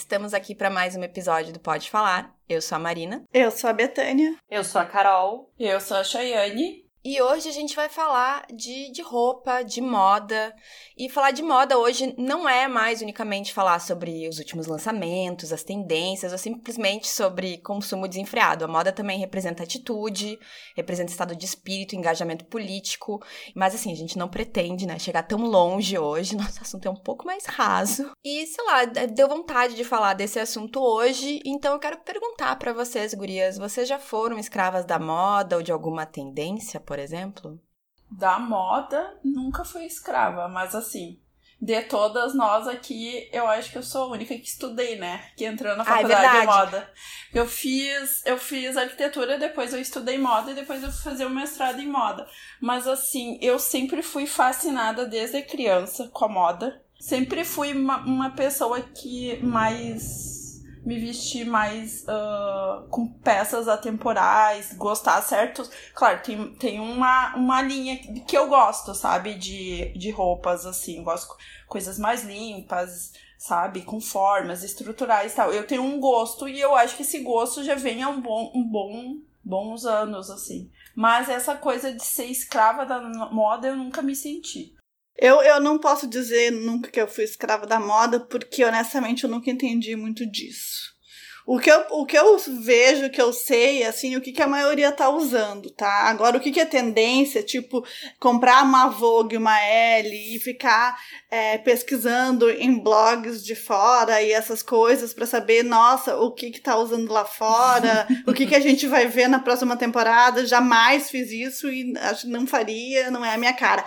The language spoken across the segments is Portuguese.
estamos aqui para mais um episódio do Pode Falar. Eu sou a Marina. Eu sou a Betânia. Eu sou a Carol. Eu sou a Chayane. E hoje a gente vai falar de, de roupa, de moda. E falar de moda hoje não é mais unicamente falar sobre os últimos lançamentos, as tendências, ou simplesmente sobre consumo desenfreado. A moda também representa atitude, representa estado de espírito, engajamento político. Mas assim, a gente não pretende, né, chegar tão longe hoje. Nosso assunto é um pouco mais raso. E, sei lá, deu vontade de falar desse assunto hoje. Então eu quero perguntar para vocês, gurias, vocês já foram escravas da moda ou de alguma tendência? Por exemplo? Da moda, nunca fui escrava, mas assim, de todas nós aqui, eu acho que eu sou a única que estudei, né? Que entrou na faculdade ah, é de moda. Eu fiz, eu fiz arquitetura, depois eu estudei moda e depois eu fui fazer o mestrado em moda. Mas assim, eu sempre fui fascinada desde criança com a moda. Sempre fui uma, uma pessoa que mais me vestir mais uh, com peças atemporais, gostar certos. Claro, tem, tem uma, uma linha que eu gosto, sabe? De, de roupas, assim. Gosto coisas mais limpas, sabe? Com formas estruturais e tal. Eu tenho um gosto e eu acho que esse gosto já vem há um bom, um bom bons anos, assim. Mas essa coisa de ser escrava da moda eu nunca me senti. Eu, eu não posso dizer nunca que eu fui escrava da moda, porque honestamente eu nunca entendi muito disso. O que, eu, o que eu vejo, o que eu sei, assim, o que, que a maioria tá usando, tá? Agora, o que, que é tendência, tipo, comprar uma Vogue, uma L e ficar é, pesquisando em blogs de fora e essas coisas para saber, nossa, o que que tá usando lá fora, o que que a gente vai ver na próxima temporada. Jamais fiz isso e acho não faria, não é a minha cara.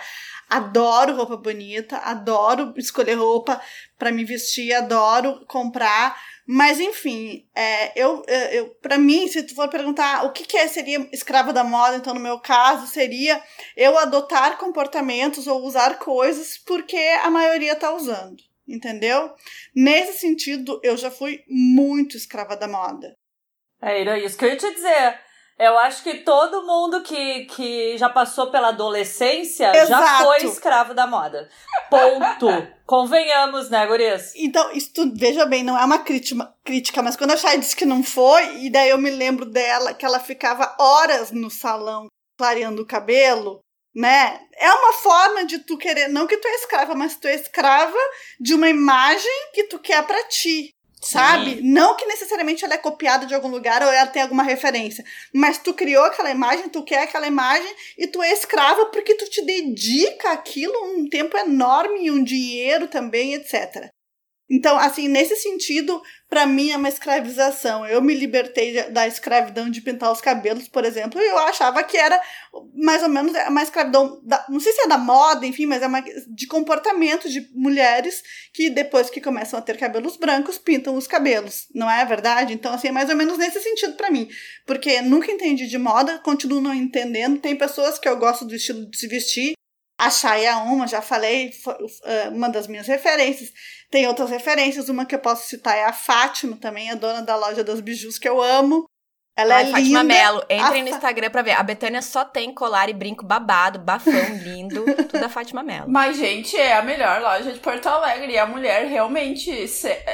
Adoro roupa bonita, adoro escolher roupa para me vestir, adoro comprar mas, enfim, é, eu, é, eu, para mim, se tu for perguntar o que, que é, seria escrava da moda, então, no meu caso, seria eu adotar comportamentos ou usar coisas porque a maioria tá usando, entendeu? Nesse sentido, eu já fui muito escrava da moda. É, era isso que eu ia te dizer. Eu acho que todo mundo que, que já passou pela adolescência Exato. já foi escravo da moda. Ponto. Convenhamos, né, Gurias? Então, isso veja bem, não é uma crítica, crítica, mas quando a Chay disse que não foi, e daí eu me lembro dela, que ela ficava horas no salão clareando o cabelo, né? É uma forma de tu querer, não que tu é escrava, mas tu é escrava de uma imagem que tu quer para ti sabe? Sim. Não que necessariamente ela é copiada de algum lugar ou ela tem alguma referência, mas tu criou aquela imagem, tu quer aquela imagem e tu é escrava porque tu te dedica aquilo um tempo enorme e um dinheiro também, etc. Então, assim, nesse sentido, para mim é uma escravização. Eu me libertei da escravidão de pintar os cabelos, por exemplo, e eu achava que era mais ou menos uma escravidão, da, não sei se é da moda, enfim, mas é uma de comportamento de mulheres que depois que começam a ter cabelos brancos, pintam os cabelos. Não é verdade? Então, assim, é mais ou menos nesse sentido para mim. Porque nunca entendi de moda, continuo não entendendo. Tem pessoas que eu gosto do estilo de se vestir, a é uma, já falei, uh, uma das minhas referências. Tem outras referências, uma que eu posso citar é a Fátima, também a dona da loja das bijus que eu amo. Ela Ai, é Fátima linda. Melo, entrem a no Instagram pra ver. A Betânia só tem colar e brinco babado, bafão lindo, tudo da Fátima Melo. Mas, gente, é a melhor loja de Porto Alegre. E a mulher realmente,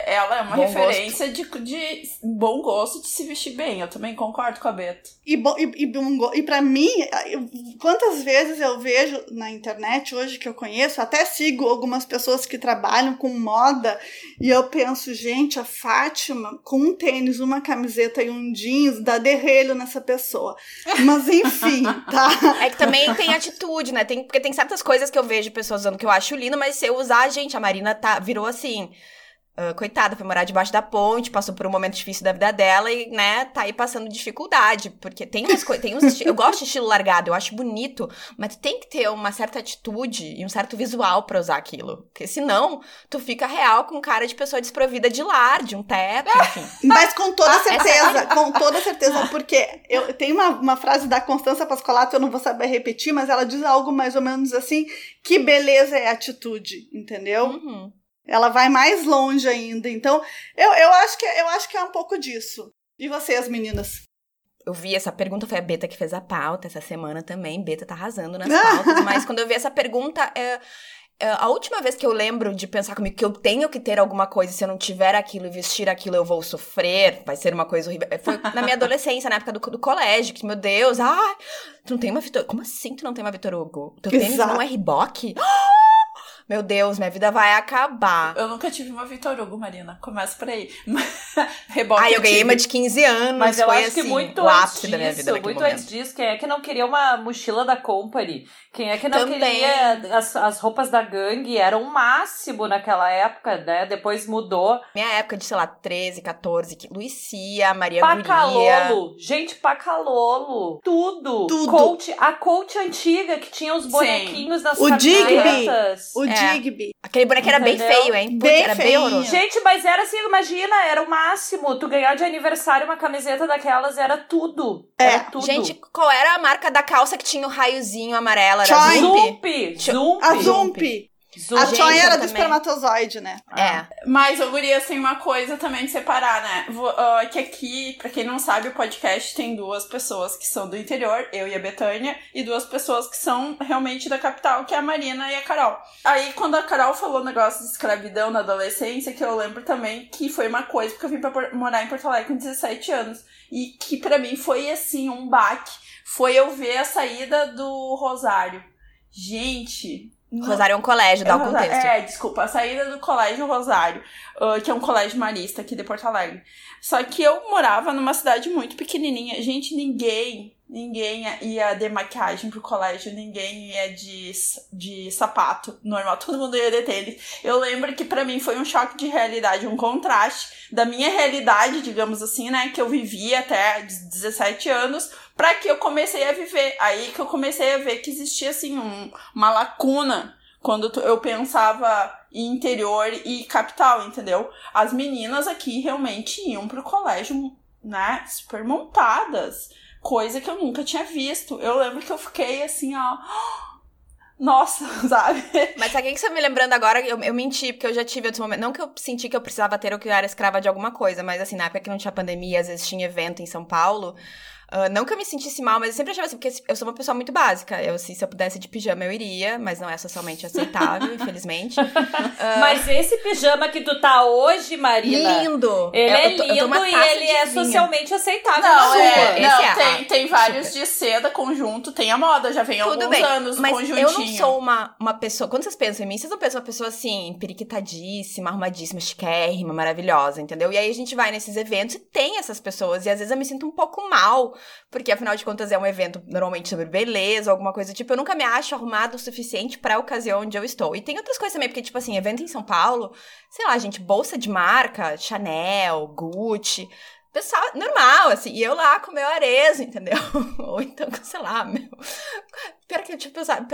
ela é uma bom referência de, de bom gosto de se vestir bem. Eu também concordo com a Beta. E, bom, e, e, e pra mim, quantas vezes eu vejo na internet hoje que eu conheço, até sigo algumas pessoas que trabalham com moda, e eu penso, gente, a Fátima com um tênis, uma camiseta e um jeans dar derrelho nessa pessoa. Mas enfim, tá? É que também tem atitude, né? Tem, porque tem certas coisas que eu vejo pessoas usando que eu acho lindo, mas se eu usar, gente, a Marina tá, virou assim. Uh, coitada, foi morar debaixo da ponte, passou por um momento difícil da vida dela e, né, tá aí passando dificuldade. Porque tem umas coisas. Tem uns eu gosto de estilo largado, eu acho bonito, mas tu tem que ter uma certa atitude e um certo visual para usar aquilo. Porque senão, tu fica real com cara de pessoa desprovida de lar, de um teto, enfim. Mas com toda certeza, com toda certeza, porque eu tenho uma, uma frase da Constança Pascolato, eu não vou saber repetir, mas ela diz algo mais ou menos assim: que beleza é atitude, entendeu? Uhum. Ela vai mais longe ainda. Então, eu, eu, acho que, eu acho que é um pouco disso. E vocês, meninas? Eu vi essa pergunta, foi a Beta que fez a pauta essa semana também. Beta tá arrasando nas pautas. mas quando eu vi essa pergunta, é, a última vez que eu lembro de pensar comigo que eu tenho que ter alguma coisa, se eu não tiver aquilo e vestir aquilo, eu vou sofrer, vai ser uma coisa horrível. Foi na minha adolescência, na época do, do colégio, que, meu Deus, ah, tu não tem uma Vitor. Como assim tu não tem uma Vitor Hugo? Tênis não é Reebok? Meu Deus, minha vida vai acabar. Eu nunca tive uma Vitor Hugo, Marina. Começa por aí. Reboque. Ah, eu ganhei uma de 15 anos. Mas eu acho assim, que muito ápice disso, da minha vida. Muito momento. antes disso, quem é que não queria uma mochila da Company? Quem é que não Também. queria. As, as roupas da gangue eram o máximo naquela época, né? Depois mudou. Minha época de, sei lá, 13, 14, Luícia, Maria Pacalolo. Guria. Gente, Pacalolo. Tudo. Tudo. Coach, a coach antiga que tinha os bonequinhos Sim. nas o camisetas. O é. Digby. Aquele boneco era bem feio, hein? Bem era feio. bem Gente, mas era assim, imagina, era o máximo. Tu ganhar de aniversário uma camiseta daquelas era tudo. É. Era tudo. Gente, qual era a marca da calça que tinha o raiozinho amarelo? Era Zump. Zump. A Zump. A Joy era do espermatozoide, né? É. Mas, eu guria, assim, uma coisa também de separar, né? Uh, que aqui, pra quem não sabe, o podcast tem duas pessoas que são do interior, eu e a Betânia, e duas pessoas que são realmente da capital, que é a Marina e a Carol. Aí, quando a Carol falou o negócio de escravidão na adolescência, que eu lembro também que foi uma coisa, porque eu vim pra morar em Porto Alegre com 17 anos, e que para mim foi, assim, um baque, foi eu ver a saída do Rosário. Gente, Rosário é um colégio, dá o um contexto. É, desculpa, a saída do colégio Rosário, uh, que é um colégio marista aqui de Porto Alegre. Só que eu morava numa cidade muito pequenininha. Gente, ninguém, ninguém ia de maquiagem pro colégio, ninguém ia de, de sapato normal, todo mundo ia de tênis. Eu lembro que para mim foi um choque de realidade, um contraste da minha realidade, digamos assim, né, que eu vivia até 17 anos para que eu comecei a viver. Aí que eu comecei a ver que existia assim um, uma lacuna quando eu pensava em interior e capital, entendeu? As meninas aqui realmente iam pro colégio, né, super montadas, coisa que eu nunca tinha visto. Eu lembro que eu fiquei assim, ó, nossa, sabe? Mas o que você me lembrando agora? Eu, eu menti, porque eu já tive outros momentos. Não que eu senti que eu precisava ter ou que eu era escrava de alguma coisa, mas assim, na época que não tinha pandemia, às vezes tinha evento em São Paulo. Uh, não que eu me sentisse mal, mas eu sempre achava assim, porque eu sou uma pessoa muito básica. Eu, assim, se eu pudesse de pijama, eu iria, mas não é socialmente aceitável, infelizmente. Uh, mas esse pijama que tu tá hoje, Marina. Lindo! Ele é lindo e ele é vinho. socialmente aceitável. Não, é, não é, tem, tem vários super. de seda, conjunto, tem a moda, já vem Tudo alguns bem, anos mas conjuntinho. Eu não sou uma, uma pessoa. Quando vocês pensam em mim, vocês não pensam uma pessoa assim, periquitadíssima, arrumadíssima, chiquérrima, maravilhosa, entendeu? E aí a gente vai nesses eventos e tem essas pessoas. E às vezes eu me sinto um pouco mal porque afinal de contas é um evento normalmente sobre beleza, alguma coisa tipo. Eu nunca me acho arrumado o suficiente para a ocasião onde eu estou. E tem outras coisas também, porque, tipo assim, evento em São Paulo, sei lá, gente, bolsa de marca, Chanel, Gucci. Pessoal, normal, assim, e eu lá com meu arezo, entendeu? Ou então, sei lá, meu. Pior que, tipo, sabe,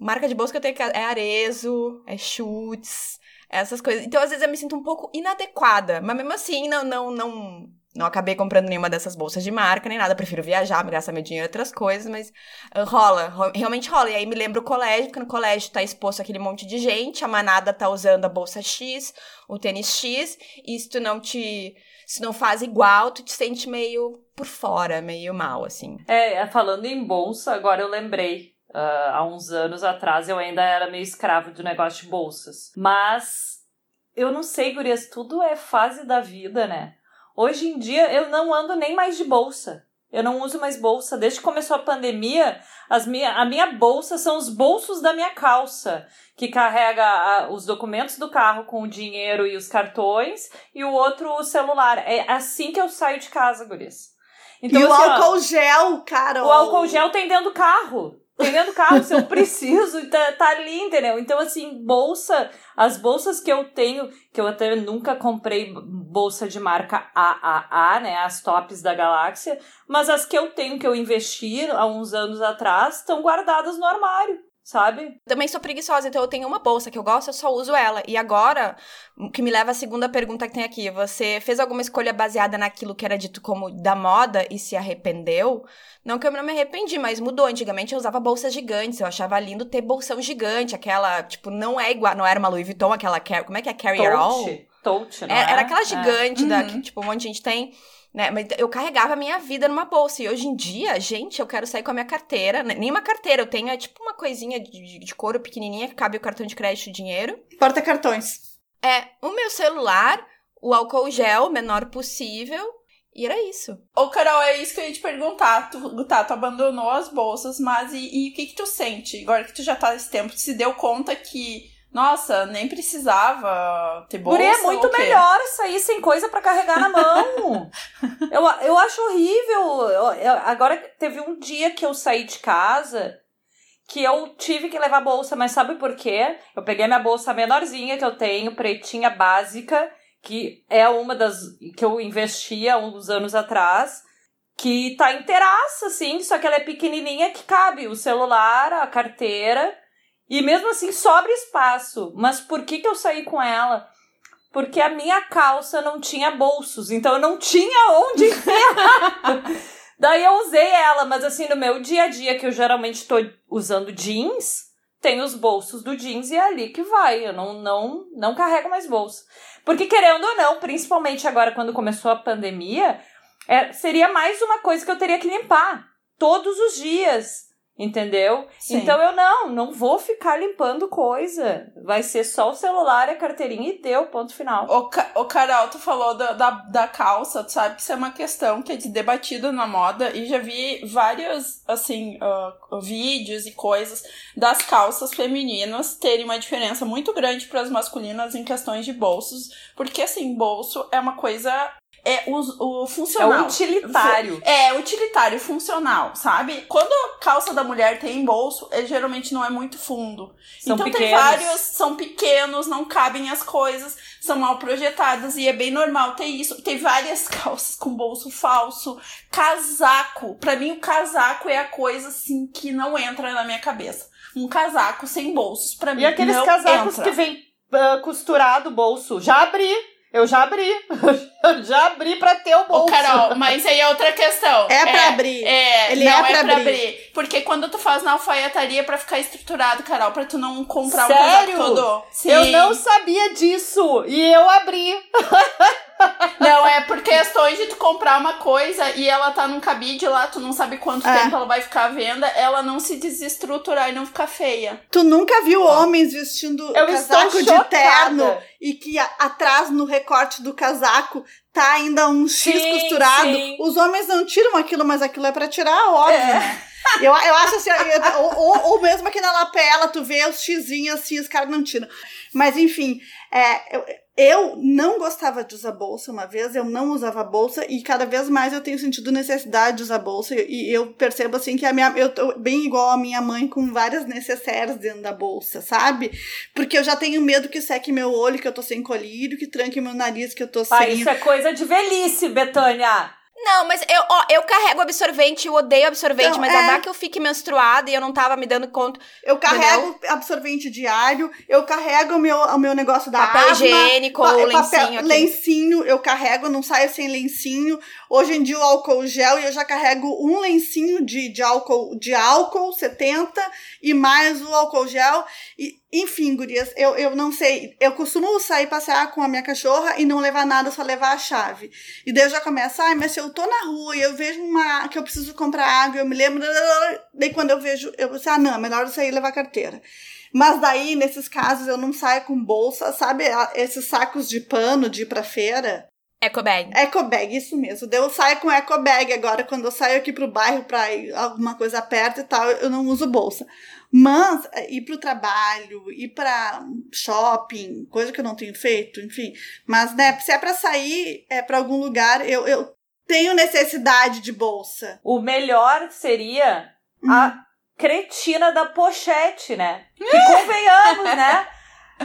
marca de bolsa que eu tenho que é arezo, é chutes, essas coisas. Então, às vezes, eu me sinto um pouco inadequada, mas mesmo assim, não, não, não não acabei comprando nenhuma dessas bolsas de marca nem nada. Prefiro viajar, gastar meu dinheiro em outras coisas, mas uh, rola, ro realmente rola. E aí me lembra o colégio, porque no colégio tá exposto aquele monte de gente, a manada tá usando a bolsa X, o tênis X, e se tu não te. Se não faz igual, tu te sente meio por fora, meio mal, assim. É, falando em bolsa, agora eu lembrei. Uh, há uns anos atrás eu ainda era meio escravo do negócio de bolsas. Mas eu não sei, Gurias, tudo é fase da vida, né? Hoje em dia eu não ando nem mais de bolsa. Eu não uso mais bolsa. Desde que começou a pandemia, as minha, a minha bolsa são os bolsos da minha calça, que carrega a, os documentos do carro com o dinheiro e os cartões, e o outro o celular. É assim que eu saio de casa, Guris. Então, e assim, o álcool ó, gel, cara. O álcool gel tem dentro do carro. Vendendo carro, se eu preciso, tá, tá ali, entendeu? Então, assim, bolsa, as bolsas que eu tenho, que eu até nunca comprei bolsa de marca AAA, né? As tops da galáxia, mas as que eu tenho, que eu investi há uns anos atrás, estão guardadas no armário sabe? Também sou preguiçosa, então eu tenho uma bolsa que eu gosto, eu só uso ela. E agora, o que me leva à segunda pergunta que tem aqui. Você fez alguma escolha baseada naquilo que era dito como da moda e se arrependeu? Não que eu não me arrependi, mas mudou. Antigamente eu usava bolsas gigantes, eu achava lindo ter bolsão gigante, aquela, tipo, não é igual, não era uma Louis Vuitton, aquela, como é que é, Carrier All? Tote, né? Era, era aquela é. gigante é. da, que, tipo, um monte de gente tem. Né? Mas eu carregava a minha vida numa bolsa. E hoje em dia, gente, eu quero sair com a minha carteira. Né? Nem uma carteira, eu tenho é tipo uma coisinha de, de couro pequenininha que cabe o cartão de crédito e dinheiro. Porta-cartões. É, o meu celular, o álcool gel, menor possível. E era isso. Ô, Carol, é isso que eu ia te perguntar. Tu, tá, tu abandonou as bolsas, mas e, e o que que tu sente? Agora que tu já tá nesse tempo, tu se deu conta que nossa, nem precisava ter bolsa. Guri, é muito melhor sair sem coisa para carregar na mão. eu, eu acho horrível. Eu, eu, agora teve um dia que eu saí de casa que eu tive que levar bolsa, mas sabe por quê? Eu peguei minha bolsa menorzinha que eu tenho, pretinha básica, que é uma das que eu investia uns anos atrás, que tá inteiraça, assim, só que ela é pequenininha que cabe o celular, a carteira e mesmo assim sobra espaço. Mas por que, que eu saí com ela? Porque a minha calça não tinha bolsos, então eu não tinha onde enfiar. Daí eu usei ela, mas assim, no meu dia a dia, que eu geralmente estou usando jeans, tem os bolsos do jeans e é ali que vai. Eu não, não, não carrego mais bolso. Porque, querendo ou não, principalmente agora quando começou a pandemia, é, seria mais uma coisa que eu teria que limpar todos os dias. Entendeu? Sim. Então eu não, não vou ficar limpando coisa. Vai ser só o celular e a carteirinha e deu, ponto final. O, Ca o Carol, tu falou da, da, da, calça, tu sabe que isso é uma questão que é debatida na moda e já vi vários, assim, uh, vídeos e coisas das calças femininas terem uma diferença muito grande para as masculinas em questões de bolsos, porque, assim, bolso é uma coisa é o, o funcional. É o utilitário. É, utilitário, funcional, sabe? Quando a calça da mulher tem bolso, ele geralmente não é muito fundo. São então pequenos. tem vários, são pequenos, não cabem as coisas, são mal projetadas e é bem normal ter isso. Tem várias calças com bolso falso, casaco. Para mim o casaco é a coisa assim que não entra na minha cabeça. Um casaco sem bolsos para mim E aqueles casacos entra. que vem uh, costurado o bolso, já abri eu já abri. Eu já abri pra ter o bolso. Ô, Carol, mas aí é outra questão. É pra é, abrir. É, Ele não é, pra, é pra abrir. abrir. Porque quando tu faz na alfaiataria é pra ficar estruturado, Carol, pra tu não comprar Sério? o casaco todo. Sim. Eu não sabia disso. E eu abri. Não, é por questões de tu comprar uma coisa e ela tá num cabide lá, tu não sabe quanto é. tempo ela vai ficar à venda, ela não se desestruturar e não ficar feia. Tu nunca viu homens vestindo Eu casaco de terno e que atrás no recorte do casaco tá ainda um X sim, costurado? Sim. Os homens não tiram aquilo, mas aquilo é para tirar, óbvio. É. Eu, eu acho assim, eu, ou, ou, ou, mesmo aqui na lapela, tu vê os xizinhos assim, os caras não tiram. Mas enfim, é, eu, eu não gostava de usar bolsa uma vez, eu não usava bolsa e cada vez mais eu tenho sentido necessidade de usar bolsa e eu percebo assim que a minha eu tô bem igual a minha mãe com várias necessárias dentro da bolsa, sabe? Porque eu já tenho medo que seque meu olho, que eu tô sem colírio, que tranque meu nariz, que eu tô sem. Ah, isso é coisa de velhice, Betânia. Não, mas eu, ó, eu carrego absorvente, eu odeio absorvente, não, mas é... dá que eu fique menstruada e eu não tava me dando conta. Eu carrego entendeu? absorvente diário, eu carrego o meu, o meu negócio da Papel asma, higiênico, pa lencinho papel, aqui. Lencinho, eu carrego, não saio sem lencinho. Hoje em dia o álcool gel, e eu já carrego um lencinho de, de, álcool, de álcool 70 e mais o álcool gel. E, enfim, gurias, eu, eu não sei. Eu costumo sair passear com a minha cachorra e não levar nada, só levar a chave. E daí eu já começo, ai, mas se eu tô na rua e eu vejo uma que eu preciso comprar água, eu me lembro. Daí quando eu vejo, eu vou ah, não, é melhor eu sair e levar carteira. Mas daí, nesses casos, eu não saio com bolsa, sabe? Esses sacos de pano de ir pra feira. Ecobag. Ecobag, isso mesmo. Eu saio com ecobag agora, quando eu saio aqui pro bairro pra ir alguma coisa perto e tal, eu não uso bolsa. Mas é, ir para o trabalho, ir para shopping, coisa que eu não tenho feito, enfim. Mas, né, se é para sair é, para algum lugar, eu, eu tenho necessidade de bolsa. O melhor seria hum. a cretina da pochete, né? Que convenhamos, né?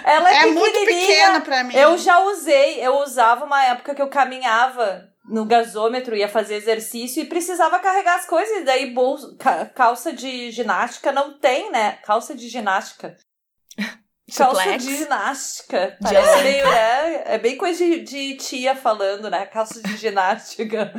Ela é, é muito pequena para mim. Eu já usei, eu usava uma época que eu caminhava no gasômetro, ia fazer exercício e precisava carregar as coisas. E daí, bolsa, calça de ginástica não tem, né? Calça de ginástica. Calça de ginástica. Parece meio, né? É bem coisa de, de, tia falando, né? Calça de ginástica.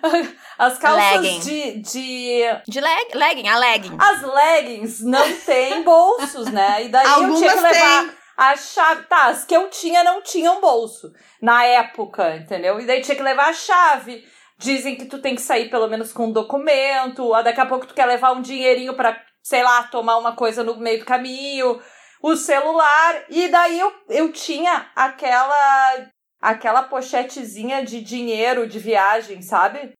As calças legging. de. De, de leg, legging, a legging. As leggings não têm bolsos, né? E daí Algumas eu tinha que levar. Tem a chave. Tá, as que eu tinha não tinham bolso na época, entendeu? E daí tinha que levar a chave dizem que tu tem que sair pelo menos com um documento, daqui a pouco tu quer levar um dinheirinho para, sei lá, tomar uma coisa no meio do caminho, o celular, e daí eu, eu tinha aquela aquela pochetezinha de dinheiro de viagem, sabe?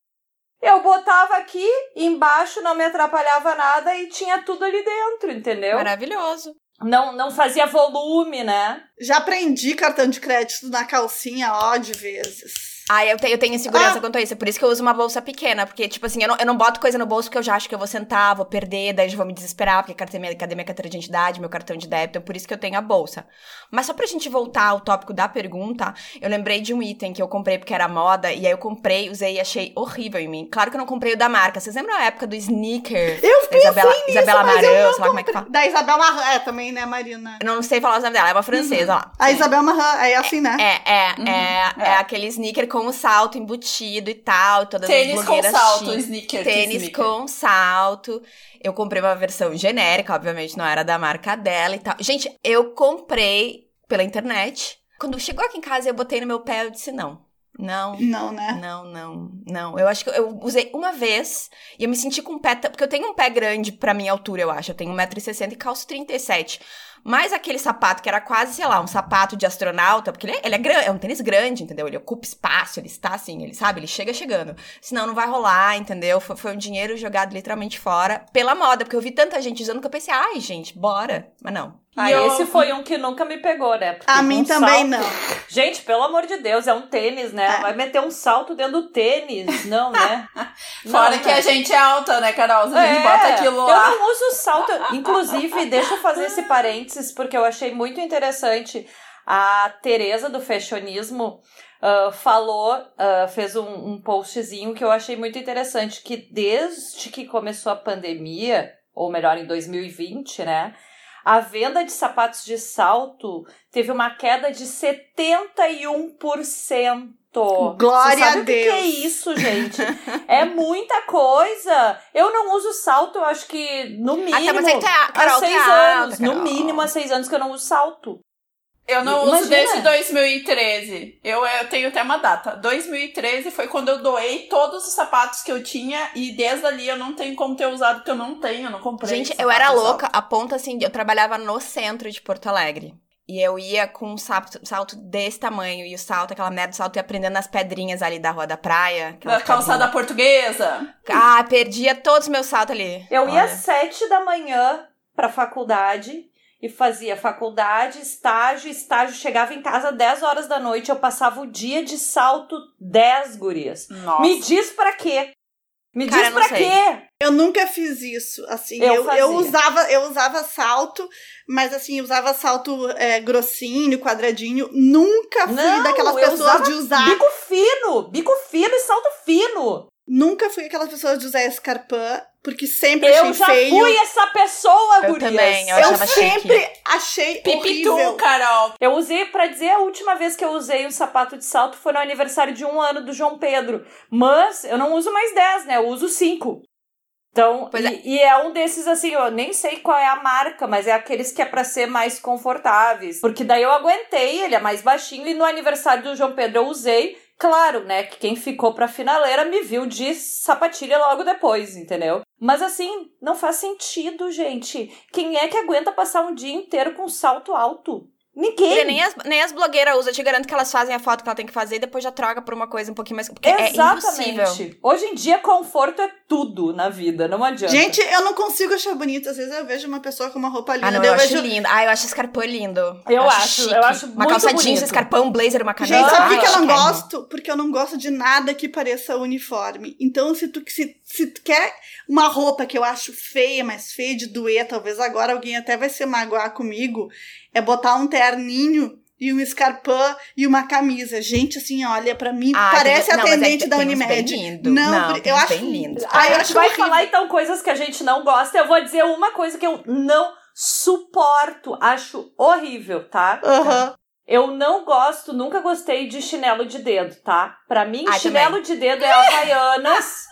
Eu botava aqui, embaixo não me atrapalhava nada e tinha tudo ali dentro, entendeu? Maravilhoso. Não, não fazia volume, né? Já prendi cartão de crédito na calcinha, ó, de vezes. Ah, eu, te, eu tenho insegurança ah. quanto a isso. É por isso que eu uso uma bolsa pequena. Porque, tipo assim, eu não, eu não boto coisa no bolso porque eu já acho que eu vou sentar, vou perder, daí já vou me desesperar, porque cadê minha, cadê minha carteira de identidade, meu cartão de débito? É por isso que eu tenho a bolsa. Mas só pra gente voltar ao tópico da pergunta, eu lembrei de um item que eu comprei porque era moda, e aí eu comprei, usei e achei horrível em mim. Claro que eu não comprei o da marca. Vocês lembram a época do sneaker? Eu da Isabela, nisso, Isabela Marão, sei lá como é que fala. Da Isabela Marran, é, também, né, Marina? Eu não sei falar o nome dela, é uma francesa uhum. lá. A Isabela Marran, é assim, né? É, é, uhum. é, é, é aquele sneaker com o salto embutido e tal, todas tênis as com salto, sneaker, tênis sneaker. com salto. Eu comprei uma versão genérica, obviamente não era da marca dela e tal. Gente, eu comprei pela internet. Quando chegou aqui em casa, eu botei no meu pé, eu disse não. Não. Não, né? Não, não, não. Eu acho que eu usei uma vez e eu me senti com um pé. Porque eu tenho um pé grande pra minha altura, eu acho. Eu tenho 1,60m e calço 37. Mas aquele sapato que era quase, sei lá, um sapato de astronauta, porque ele é, ele é, grande, é um tênis grande, entendeu? Ele ocupa espaço, ele está assim, ele sabe, ele chega chegando. Senão não vai rolar, entendeu? Foi, foi um dinheiro jogado literalmente fora pela moda, porque eu vi tanta gente usando que eu pensei, ai, gente, bora. Mas não. Ah, eu... esse foi um que nunca me pegou, né? Porque a mim um também salto... não. Gente, pelo amor de Deus, é um tênis, né? É. Vai meter um salto dentro do tênis, não, né? Fora não, que né? a gente é alta, né, Carol? A gente é, bota aquilo lá. Eu não uso salto. Inclusive, deixa eu fazer esse parênteses, porque eu achei muito interessante. A Tereza do Fashionismo uh, falou, uh, fez um, um postzinho que eu achei muito interessante, que desde que começou a pandemia, ou melhor, em 2020, né? A venda de sapatos de salto teve uma queda de 71%. Glória a Deus. O que é isso, gente? é muita coisa. Eu não uso salto, eu acho que no mínimo. Até mas tá, Carol, há seis tá anos. No mínimo há seis anos que eu não uso salto. Eu não Imagina. uso desde 2013. Eu, eu tenho até uma data. 2013 foi quando eu doei todos os sapatos que eu tinha e desde ali eu não tenho como ter usado porque eu não tenho, eu não comprei. Gente, eu era louca, a ponto assim, eu trabalhava no centro de Porto Alegre. E eu ia com um salto, salto desse tamanho. E o salto, aquela merda do salto, ia prendendo nas pedrinhas ali da rua da praia. Da calçada portuguesa. Ah, perdia todos os meus saltos ali. Eu Olha. ia às sete da manhã pra faculdade e fazia faculdade, estágio, estágio, chegava em casa 10 horas da noite, eu passava o dia de salto 10 gurias. Nossa. Me diz pra quê? Me Cara, diz pra quê? Eu nunca fiz isso, assim, eu, eu, eu, usava eu usava salto, mas assim, usava salto é, grossinho, quadradinho, nunca fui Não, daquelas pessoas de usar... bico fino, bico fino e salto fino. Nunca fui aquelas pessoas de usar escarpã, porque sempre eu achei feio. Eu já fui essa pessoa, eu gurias. Também, eu, eu sempre chique. achei Pipitu, horrível. Carol. Eu usei, para dizer, a última vez que eu usei um sapato de salto foi no aniversário de um ano do João Pedro. Mas eu não uso mais 10, né? Eu uso 5. Então, e é. e, é. um desses assim, eu nem sei qual é a marca, mas é aqueles que é para ser mais confortáveis. Porque daí eu aguentei, ele é mais baixinho, e no aniversário do João Pedro eu usei. Claro, né, que quem ficou pra finaleira me viu de sapatilha logo depois, entendeu? Mas assim, não faz sentido, gente. Quem é que aguenta passar um dia inteiro com salto alto? Ninguém. Nem as, nem as blogueiras usam. Eu te garanto que elas fazem a foto que ela tem que fazer e depois já troca por uma coisa um pouquinho mais. Porque é Exatamente. É impossível. Hoje em dia, conforto é tudo na vida. Não adianta. Gente, eu não consigo achar bonito. Às vezes eu vejo uma pessoa com uma roupa linda. Ah, não, eu, eu acho vejo... lindo. Ah, eu acho escarpão lindo. Eu, eu acho. Chique. Eu acho Uma calça bonito. jeans, escarpão, um blazer, uma camisa. Gente, sabe por que eu não gosto? Porque eu não gosto de nada que pareça uniforme. Então, se tu, se, se tu quer uma roupa que eu acho feia, mas feia de doer, talvez agora alguém até vai se magoar comigo, é botar um terninho e um escarpão e uma camisa. Gente, assim, olha, para mim ah, parece não, atendente é, da Unimed. Lindo. Não, não eu acho bem lindo. Ah, a gente vai horrível. falar então coisas que a gente não gosta. Eu vou dizer uma coisa que eu não suporto, acho horrível, tá? Uhum. Eu não gosto, nunca gostei de chinelo de dedo, tá? Pra mim, Ai, chinelo também. de dedo é Havaianas,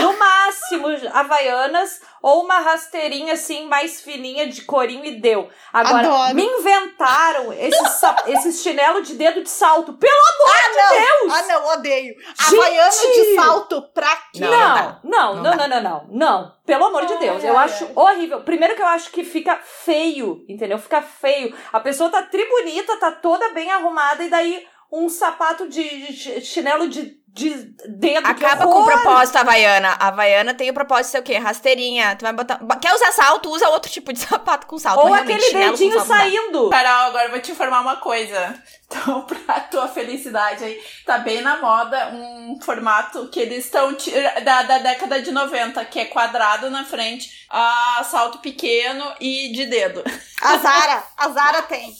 no máximo Havaianas, ou uma rasteirinha assim mais fininha de corinho e deu. Agora, Adoro. me inventaram esse, esse chinelo de dedo de salto. Pelo amor ah, de não. Deus! Ah, não, odeio. Gente! Havaiana de salto pra quê? Não, Não, não, não não, não, não, não, não. Pelo amor de Ai, Deus, eu ai, acho ai. horrível. Primeiro que eu acho que fica feio, entendeu? Fica feio. A pessoa tá tri bonita, tá toda bem arrumada, e daí um sapato de de chinelo de, de dedo. Acaba com o propósito, Havaiana. A Havaiana tem o propósito de ser o quê? Rasteirinha. Tu vai botar. Quer usar salto? Usa outro tipo de sapato com salto. Ou aquele dedinho saindo. Carol, agora eu vou te informar uma coisa. Então, pra tua felicidade aí, tá bem na moda um formato que eles estão da, da década de 90, que é quadrado na frente, a salto pequeno e de dedo. A Zara, a Zara tem.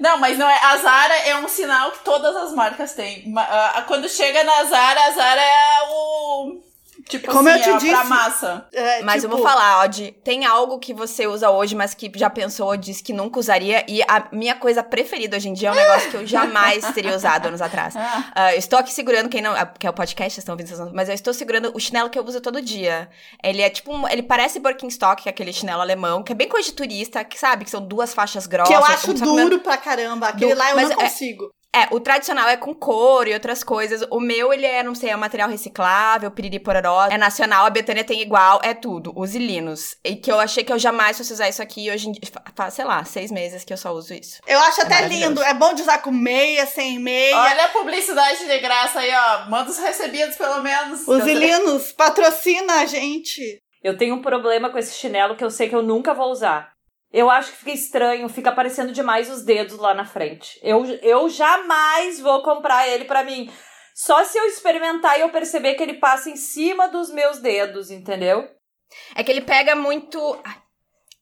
Não, mas não é. A Zara é um sinal que todas as marcas têm. Quando chega na Zara, a Zara é o. Tipo Como assim, eu te é disse. pra massa. É, Mas eu tipo, vou falar, ó, de, tem algo que você usa hoje, mas que já pensou ou disse que nunca usaria. E a minha coisa preferida hoje em dia é um negócio que eu jamais teria usado anos atrás. Eu estou aqui segurando, quem não. ah, Que é o podcast, vocês estão ouvindo, mas eu estou segurando o chinelo que eu uso todo dia. Ele é tipo. um- ele parece Birkenstock, que é aquele chinelo alemão, que é bem coisa de turista, que sabe? Que são duas faixas grossas. Que eu acho duro pra caramba. Aquele Du- lá eu mas não é- consigo. É, o tradicional é com couro e outras coisas. O meu, ele é, não sei, é um material reciclável, piriri pororó. É nacional, a Betânia tem igual, é tudo. Os ilinos. E que eu achei que eu jamais fosse usar isso aqui. Hoje em dia, fa- faz, sei lá, seis meses que eu só uso isso. Eu acho É até lindo. É bom de usar com meia, sem meia. Olha a publicidade de graça aí, ó. Manda os recebidos, pelo menos. Os ilinos, patrocina a gente. Eu tenho um problema com esse chinelo que eu sei que eu nunca vou usar. Eu acho que fica estranho, fica aparecendo demais os dedos lá na frente. Eu, eu jamais vou comprar ele pra mim. Só se eu experimentar e eu perceber que ele passa em cima dos meus dedos, entendeu? É que ele pega muito.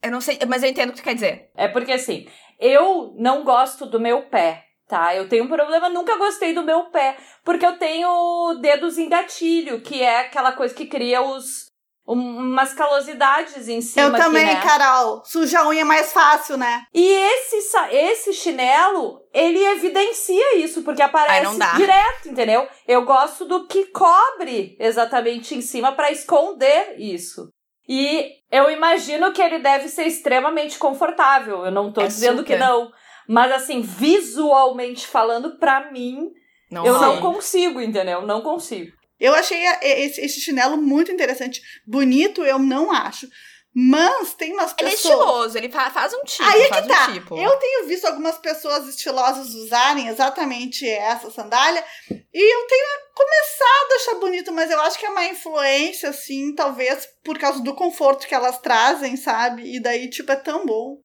Eu não sei, mas eu entendo o que tu quer dizer. É porque assim, eu não gosto do meu pé, tá? Eu tenho um problema, nunca gostei do meu pé, porque eu tenho dedos em gatilho, que é aquela coisa que cria os umas calosidades em cima eu também, aqui, né? Carol. Suja a unha é mais fácil, né? E esse, esse chinelo, ele evidencia isso, porque aparece dá. direto, entendeu? Eu gosto do que cobre exatamente em cima pra esconder isso. E eu imagino que ele deve ser extremamente confortável. Eu não tô É dizendo que super. não. Mas assim, visualmente falando, pra mim, Não eu não consigo, entendeu? Não consigo. Eu achei esse, chinelo muito interessante. Bonito, eu não acho. Mas tem umas Ele é pessoas. estiloso, ele fa- faz um tipo. Aí é que tá. um tipo. Eu tenho visto algumas pessoas estilosas usarem exatamente essa sandália. E eu tenho começado a achar bonito, mas eu acho que é uma influência, assim, talvez por causa do conforto que elas trazem, sabe? E daí, tipo, é tão bom.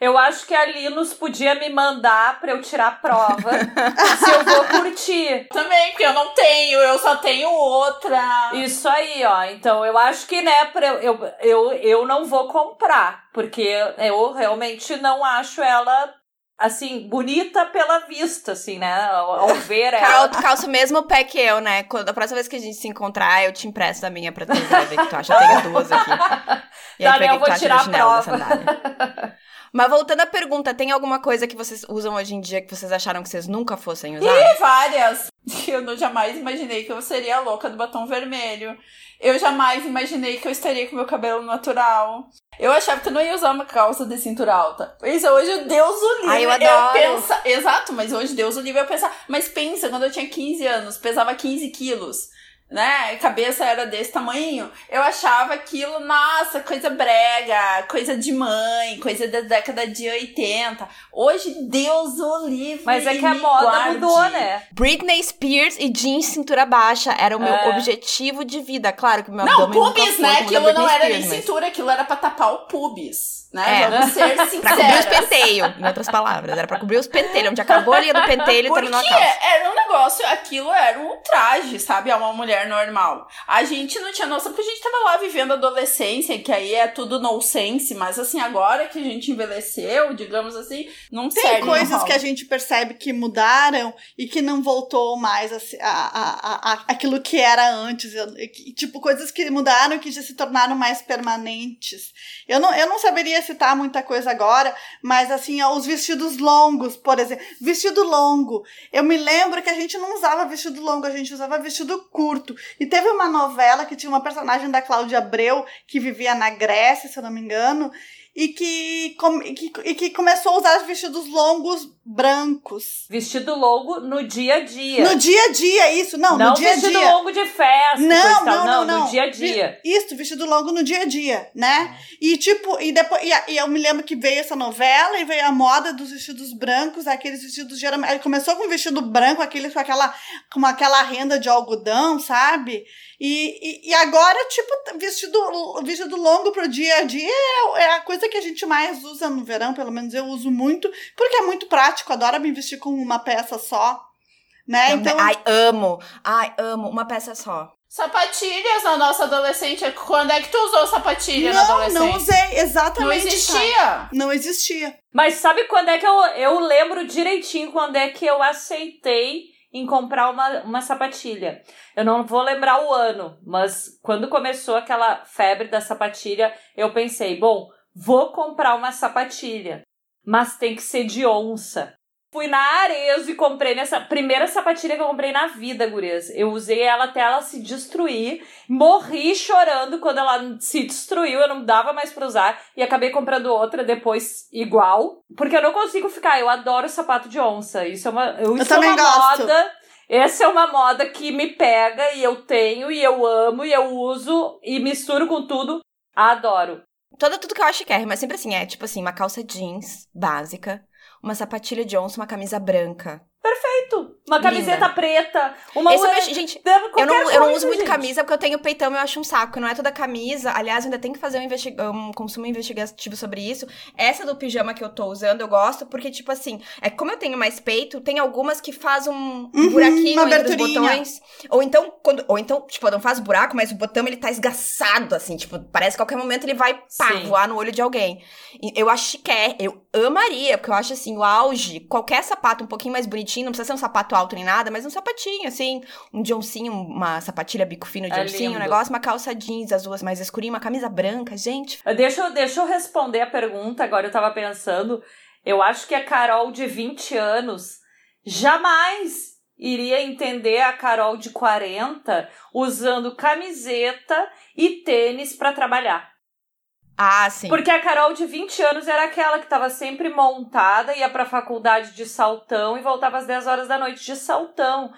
Eu acho que a Linus podia me mandar pra eu tirar a prova se eu vou curtir. Também, porque eu não tenho, eu só tenho outra. Isso aí, ó. Então, eu acho que, né, pra eu, eu, eu, eu não vou comprar, porque eu realmente não acho ela, assim, bonita pela vista, assim, né? Ao, ao ver Carol, ela. tu calça o mesmo pé que eu, né? Quando, a próxima vez que a gente se encontrar, eu te empresto a minha pra tu ver o que tu acha. Eu tenho duas aqui. E aí, que eu vou tirar a prova. Mas voltando à pergunta, tem alguma coisa que vocês usam hoje em dia que vocês acharam que vocês nunca fossem usar? Tem várias. Eu não jamais imaginei que eu seria a louca do batom vermelho. Eu jamais imaginei que eu estaria com meu cabelo natural. Eu achava que eu não ia usar uma calça de cintura alta. Pois é, hoje Deus o livre. Ai, eu adoro. pensa... Exato, mas hoje Deus o livre eu pensar. Mas pensa, quando eu tinha 15 anos, pesava 15 quilos. Né? A cabeça era desse tamanho. Eu achava aquilo, nossa, coisa brega, coisa de mãe, coisa da década de 80. Hoje, Deus o livre. Mas é que a moda guarde. mudou, né? Britney Spears e jeans cintura baixa era o meu É. objetivo de vida. Claro que o meu Não, pubis, né? Aquilo não Britney era nem mas- cintura, aquilo era pra tapar o pubis, né? É. Vamos ser Pra cobrir os sinceros. penteios, em outras palavras. Era pra cobrir os penteios. Onde acabou a linha do penteio, ele Porque terminou a calça. era um negócio, aquilo era um traje, sabe? A uma mulher normal. A gente não tinha noção, porque a gente tava lá vivendo a adolescência, que aí é tudo nonsense, mas assim, agora que a gente envelheceu, digamos assim, não Tem serve. coisas não que a gente percebe que mudaram e que não voltou mais a, a, a, a- aquilo que era antes. Eu- que- tipo, coisas que mudaram e que já se tornaram mais permanentes. Eu não, eu não saberia ia citar muita coisa agora, mas assim, os vestidos longos, por exemplo. Vestido longo. Eu me lembro que a gente não usava vestido longo, a gente usava vestido curto. E teve uma novela que tinha uma personagem da Cláudia Abreu, que vivia na Grécia, se eu não me engano, e que, com, e que, e que começou a usar vestidos longos brancos. Vestido longo no dia a dia. No dia a dia, isso. Não, não no dia a dia. vestido longo de festa. Não, não, não, não, No dia a dia. Isso, vestido longo no dia a dia, né? E tipo, e depois, e, e eu me lembro que veio essa novela e veio a moda dos vestidos brancos, aqueles vestidos geralmente. Começou com um vestido branco, aqueles com aquela, com aquela renda de algodão, sabe? E, e, e, agora, tipo, vestido, vestido longo pro dia a dia é, é, a coisa que a gente mais usa no verão, pelo menos eu uso muito, porque é muito prático, adoro me vestir com uma peça só. Né? Então... Ai, amo. Ai, amo. Uma peça só. Sapatilhas na nossa adolescente. Quando é que tu usou sapatilha não, na adolescência? Não, usei, exatamente. Não existia. Tá. Não existia. Mas sabe quando é que eu, eu lembro direitinho quando é que eu aceitei em comprar uma, uma sapatilha. Eu não vou lembrar o ano, mas quando começou aquela febre da sapatilha, eu pensei, bom, vou comprar uma sapatilha, mas tem que ser de onça. Fui na Arezo e comprei nessa primeira sapatilha que eu comprei na vida, gurias. Eu usei ela até ela se destruir. Morri chorando quando ela se destruiu. Eu não dava mais pra usar. E acabei comprando outra depois igual. Porque eu não consigo ficar. Eu adoro sapato de onça. Isso é uma, isso eu também é uma gosto. moda. Essa é uma moda que me pega e eu tenho e eu amo e eu uso e misturo com tudo. Adoro. Todo, tudo que eu acho que é, mas sempre assim, é tipo assim, uma calça jeans básica, uma sapatilha de onça, uma camisa branca. Perfeito! Uma camiseta Linda. preta, uma Esse eu gente, Eu não, eu não coisa, uso muito gente. camisa porque eu tenho peitão e eu acho um saco. Não é toda camisa. Aliás, ainda tenho que fazer um, investi- um consumo investigativo sobre isso. Essa do pijama que eu tô usando, eu gosto porque, tipo assim, é como eu tenho mais peito, tem algumas que faz um Uhum, buraquinho entre os botões. Ou então, quando, ou então, tipo, não faz buraco, mas o botão ele tá esgaçado, assim, tipo, parece que a qualquer momento ele vai pá, voar no olho de alguém. E eu acho que é, eu amaria, porque eu acho assim, o auge, qualquer sapato um pouquinho mais bonitinho, não precisa ser um sapato alto nem nada, mas um sapatinho, assim, um Johncinho, uma sapatilha bico fino de É Johncinho, um negócio, uma calça jeans, as duas mais escurinhas, uma camisa branca, gente. Deixa, eu- deixa eu responder a pergunta, agora eu tava pensando. Eu acho que a Carol de 20 anos jamais iria entender a Carol de 40 usando camiseta e tênis pra trabalhar. Ah, sim. Porque a Carol de 20 anos era aquela que tava sempre montada, ia pra faculdade de saltão e voltava às 10 horas da noite de saltão.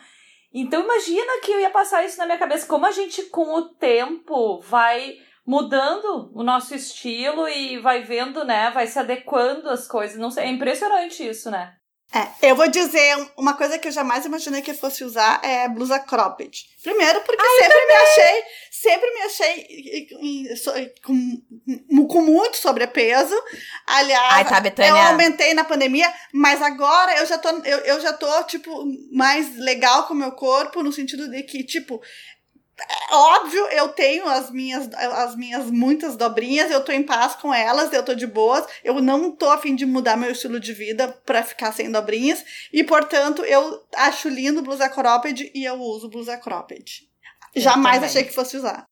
Então imagina que eu ia passar isso na minha cabeça, como a gente com o tempo vai mudando o nosso estilo e vai vendo, né, vai se adequando às coisas. Não sei, é impressionante isso, né? É, eu vou dizer um- uma coisa que eu jamais imaginei que eu fosse usar é blusa cropped. Primeiro, porque sempre me achei, sempre me achei com, com muito sobrepeso. Aliás, Ai, tá, eu aumentei na pandemia, mas agora eu já tô, eu, eu já tô, tipo, mais legal com o meu corpo, no sentido de que, tipo, é óbvio, eu tenho as minhas, as minhas muitas dobrinhas, eu tô em paz com elas, eu tô de boas, eu não tô a fim de mudar meu estilo de vida pra ficar sem dobrinhas, e portanto eu acho lindo blusa cropped e eu uso blusa cropped. Eu Jamais também. achei que fosse usar.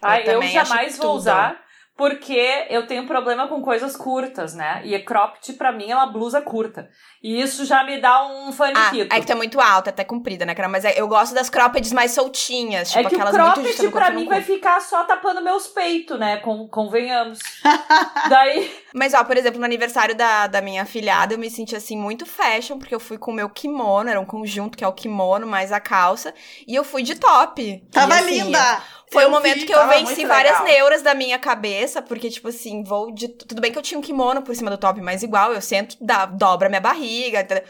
Ai, eu, acho jamais vou tudo. usar, porque eu tenho problema com coisas curtas, né? E cropped pra mim é uma blusa curta. E isso já me dá um Ah, faniquito. é que tu é muito alta, até comprida, né, cara? Mas é- eu gosto das croppeds mais soltinhas, tipo é que o aquelas muito cropped no pra eu mim vai ficar só tapando meus peitos, né? Con- convenhamos. Daí, Mas, ó, por exemplo, no aniversário da, da minha filhada, eu me senti, assim, muito fashion, porque eu fui com o meu kimono, era um conjunto que é o kimono mais a calça, e eu fui de top. Tava E, assim, linda! Foi Eu o momento vi, que eu venci várias legal. neuras da minha cabeça, porque, tipo assim, vou de. Tudo bem que eu tinha um kimono por cima do top, mas igual, eu sento, dá, dobra minha barriga, entendeu?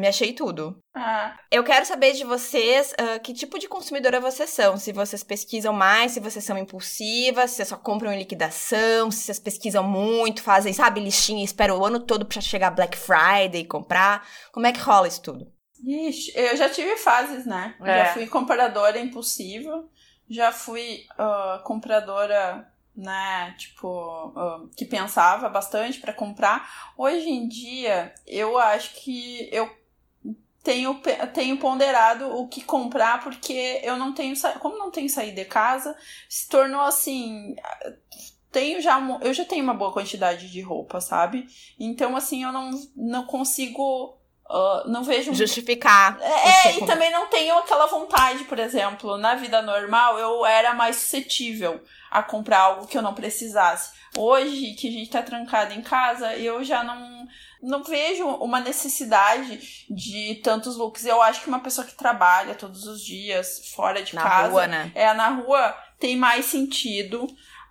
me achei tudo. Ah, Eu quero saber de vocês ah, que tipo de consumidora vocês são. Se vocês pesquisam mais, se vocês são impulsivas, se vocês só compram em liquidação, se vocês pesquisam muito, fazem, sabe, listinha e esperam o ano todo pra chegar Black Friday e comprar. Como é que rola isso tudo? Ixi, eu já tive fases, né? É. Já fui compradora impulsiva, já fui ah, compradora, né, tipo, ah, que pensava bastante pra comprar. Hoje em dia, eu acho que eu tenho, tenho ponderado o que comprar, porque eu não tenho, como não tenho saído de casa, se tornou assim. tenho já eu já tenho uma boa quantidade de roupa, sabe? Então assim, eu não não consigo Uh, não vejo. Justificar. É, e também não tenho aquela vontade, por exemplo. Na vida normal, eu era mais suscetível a comprar algo que eu não precisasse. Hoje, que a gente tá trancado em casa, eu já não, não vejo uma necessidade de tantos looks. Eu acho que uma pessoa que trabalha todos os dias, fora de na casa. Rua, né? É, na rua tem mais sentido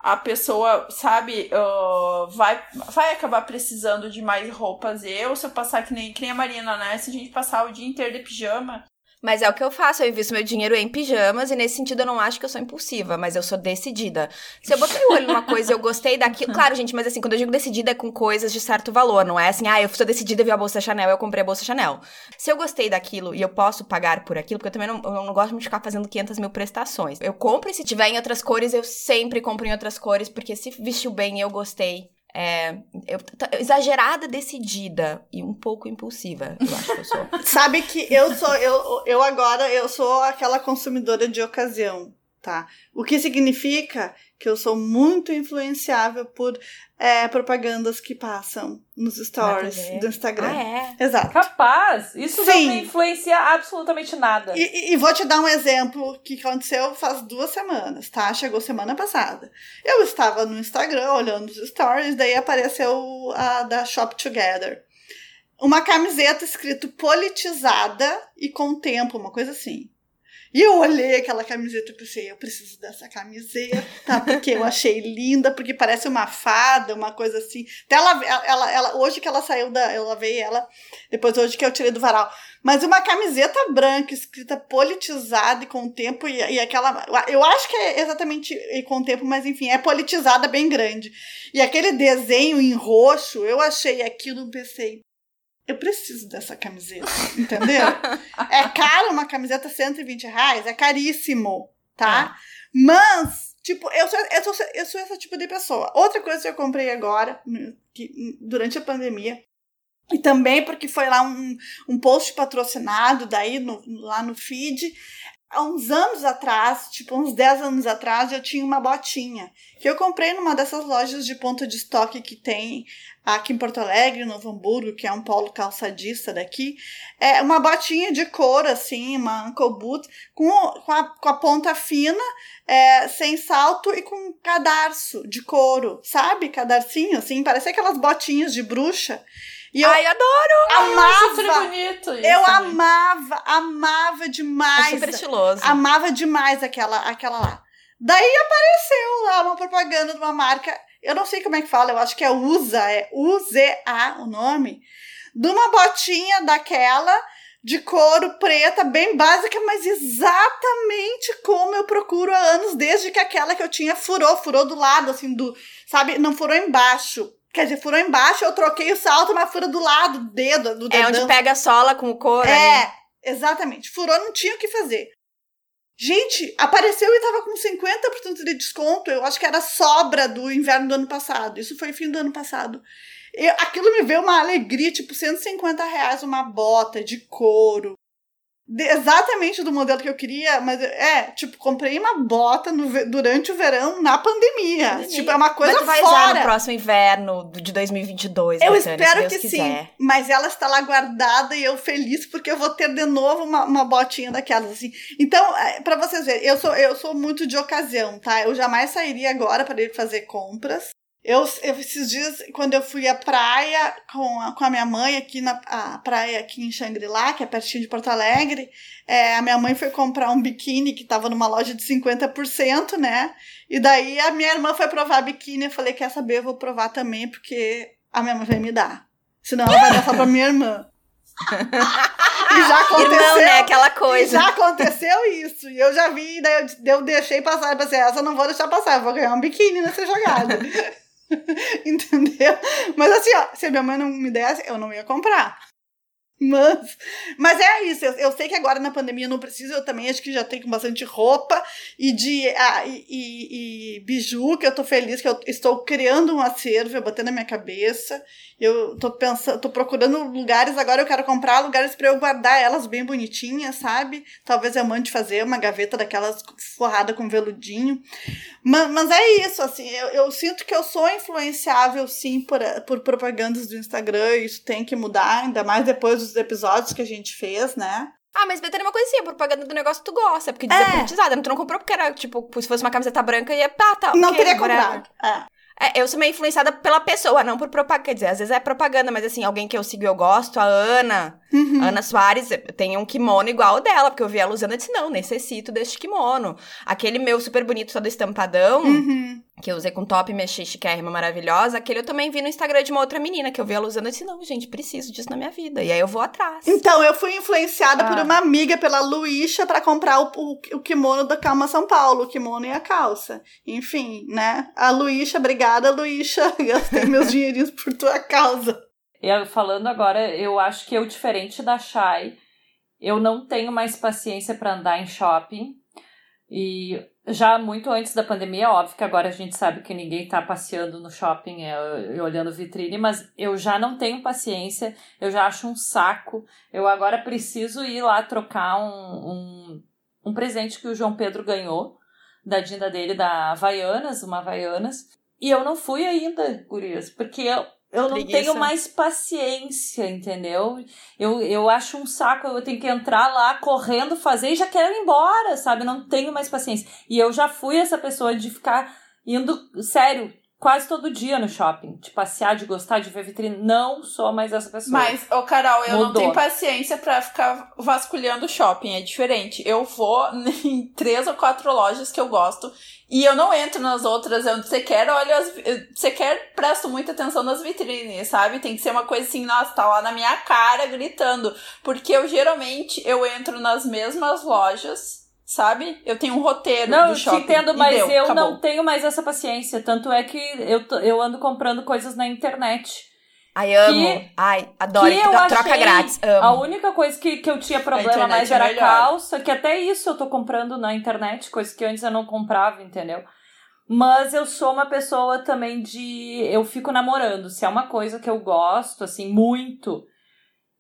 a pessoa, sabe, uh, vai, vai acabar precisando de mais roupas. Eu, se eu passar que nem, que nem a Marina, né? Se a gente passar o dia inteiro de pijama, mas é o que eu faço, eu invisto meu dinheiro em pijamas e nesse sentido eu não acho que eu sou impulsiva, mas eu sou decidida. Se eu botei o olho numa coisa e eu gostei daquilo. Claro, gente, mas assim, quando eu digo decidida é com coisas de certo valor, não é assim, ah, eu sou decidida, vi a bolsa Chanel, eu comprei a bolsa Chanel. Se eu gostei daquilo e eu posso pagar por aquilo, porque eu também não, eu não gosto de ficar fazendo 500 mil prestações. Eu compro e se tiver em outras cores, eu sempre compro em outras cores, porque se vestiu bem e eu gostei, é, eu, exagerada, decidida e um pouco impulsiva, eu acho que eu sou. Sabe que eu sou, eu, eu agora, eu sou aquela consumidora de ocasião, tá? O que significa que eu sou muito influenciável por é, propagandas que passam nos stories do Instagram. Ah, é? Exato. Capaz! Isso Sim. não me influencia absolutamente nada. E, e, vou te dar um exemplo que aconteceu faz duas semanas, tá? Chegou semana passada. Eu estava no Instagram olhando os stories, daí apareceu a da Shop Together. Uma camiseta escrito politizada e com tempo, uma coisa assim. E eu olhei aquela camiseta e pensei, eu preciso dessa camiseta, porque eu achei linda, porque parece uma fada, uma coisa assim. Até ela, ela, ela, hoje que ela saiu da. Eu lavei ela, depois hoje que eu tirei do varal. Mas uma camiseta branca, escrita politizada e com o tempo, e, e aquela. Eu acho que é exatamente e com o tempo, mas enfim, é politizada bem grande. E aquele desenho em roxo, eu achei aquilo, pensei, eu preciso dessa camiseta, entendeu? é caro uma camiseta 120 reais, é caríssimo, tá? É. Mas, tipo, eu sou, eu, sou, eu sou esse tipo de pessoa. Outra coisa que eu comprei agora, que, durante a pandemia, e também porque foi lá um, um post patrocinado daí no, lá no feed, há uns anos atrás, tipo uns 10 anos atrás, eu tinha uma botinha que eu comprei numa dessas lojas de ponto de estoque que tem aqui em Porto Alegre, Novo Hamburgo, que é um polo calçadista daqui, é uma botinha de couro, assim, uma ankle boot, com, com, a, com a ponta fina, é, sem salto e com cadarço de couro, sabe? Cadarcinho, assim, parece aquelas botinhas de bruxa. E eu Ai, adoro! Amava! Ai, bonito isso eu também. amava, amava demais. É super estiloso. Amava demais aquela, aquela lá. Daí apareceu lá uma propaganda de uma marca eu não sei como é que fala, eu acho que é USA, é U-Z-A o nome, de uma botinha daquela de couro preta, bem básica, mas exatamente como eu procuro há anos, desde que aquela que eu tinha furou, furou do lado, assim, do, sabe, não furou embaixo. Quer dizer, furou embaixo, eu troquei o salto, mas fura do lado, do dedo, do dedão. É onde pega a sola com o couro É, ali. exatamente. Furou, não tinha o que fazer. Gente, apareceu e tava com 50% de desconto. Eu acho que era sobra do inverno do ano passado. Isso foi fim do ano passado. Eu, aquilo me veio uma alegria, tipo, 150 reais uma bota de couro exatamente do modelo que eu queria, mas é, tipo, comprei uma bota no, durante o verão na pandemia. pandemia. Tipo, é uma coisa mas tu vai fora. usar no próximo inverno de 2022, Eu espero que quiser. sim, mas ela está lá guardada e eu feliz porque eu vou ter de novo uma, uma botinha daquelas assim. Então, é, para vocês verem, eu sou eu sou muito de ocasião, tá? Eu jamais sairia agora para ir fazer compras. Eu, eu, esses dias, quando eu fui à praia com a, com a minha mãe, aqui na praia aqui em Xangri-Lá, que é pertinho de Porto Alegre, é, a minha mãe foi comprar um biquíni que estava numa loja de 50%, né? E daí a minha irmã foi provar biquíni. Eu falei, quer saber, eu vou provar também, porque a minha mãe vai me dar. Senão ela vai dar só pra minha irmã. e já aconteceu. Irmão, né? Aquela coisa. Já aconteceu isso. E eu já vi, daí eu, eu deixei passar. Eu pensei, essa eu não vou deixar passar, eu vou ganhar um biquíni nessa jogada. Entendeu? Mas assim, ó, se a minha mãe não me desse, eu não ia comprar. Mas, mas é isso, eu, eu, sei que agora na pandemia não preciso, eu também acho que já tenho bastante roupa e de ah, e, e, e, biju, que eu tô feliz que eu estou criando um acervo, eu botei na minha cabeça. Eu tô pensando, tô procurando lugares agora, eu quero comprar lugares para eu guardar elas bem bonitinhas, sabe? Talvez eu mande fazer uma gaveta daquelas forrada com veludinho. Mas, mas é isso, assim, eu, eu sinto que eu sou influenciável sim por, por propagandas do Instagram, isso tem que mudar, ainda mais depois dos episódios que a gente fez, né? Ah, mas Betânia é uma coisa assim, a propaganda do negócio tu gosta, porque desapolitizada. É. Tu não comprou porque era, tipo, se fosse uma camiseta branca, ia, ah, tá, Não okay, teria comprado. É. É, eu sou meio influenciada pela pessoa, não por propaganda. Quer dizer, às vezes é propaganda, mas assim, alguém que eu sigo e eu gosto, a Ana, uhum. Ana Soares, tem um kimono igual o dela, porque eu vi ela usando e disse, não, necessito deste kimono. Aquele meu super bonito, todo estampadão, uhum que eu usei com top, minha chiquérrima maravilhosa, aquele eu também vi no Instagram de uma outra menina, que eu vi ela usando e disse, não, gente, preciso disso na minha vida. E aí eu vou atrás. Então, eu fui influenciada ah. por uma amiga, pela Luísa, para comprar o, o, o, kimono da Calma São Paulo, o kimono e a calça. Enfim, né? A Luísa, obrigada, Luísa, gastei meus dinheirinhos por tua causa. Eu, falando agora, eu acho que eu, diferente da Shai, eu não tenho mais paciência para andar em shopping. E já muito antes da pandemia, óbvio que agora a gente sabe que ninguém está passeando no shopping é, olhando vitrine, mas eu já não tenho paciência, eu já acho um saco. Eu agora preciso ir lá trocar um, um, um presente que o João Pedro ganhou da dinda dele, da Havaianas, uma Havaianas. E eu não fui ainda, gurias, porque eu, eu não tenho mais paciência, entendeu? Eu, eu acho um saco, eu tenho que entrar lá correndo, fazer e já quero ir embora, sabe? Não tenho mais paciência. E eu já fui essa pessoa de ficar indo, sério, quase todo dia no shopping. De passear, de gostar, de ver vitrine. Não sou mais essa pessoa. Mas, ô Carol, eu Mudou. não tenho paciência para ficar vasculhando shopping. É diferente. Eu vou em três ou quatro lojas que eu gosto. E eu não entro nas outras, eu sequer olho as. sequer presto muita atenção nas vitrines, sabe? Tem que ser uma coisa assim, nossa, tá lá na minha cara gritando. Porque eu geralmente eu entro nas mesmas lojas sabe? Eu tenho um roteiro não, do shopping. Não, te entendo, mas deu, eu acabou. não tenho mais essa paciência. Tanto é que eu, eu ando comprando coisas na internet. Ai, amo. Que, Ai, adoro. Que troca, troca grátis. Amo. A única coisa que, que eu tinha problema mais é era a calça, que até isso eu tô comprando na internet, coisa que antes eu não comprava, entendeu? Mas eu sou uma pessoa também de. Eu fico namorando. Se é uma coisa que eu gosto, assim, muito,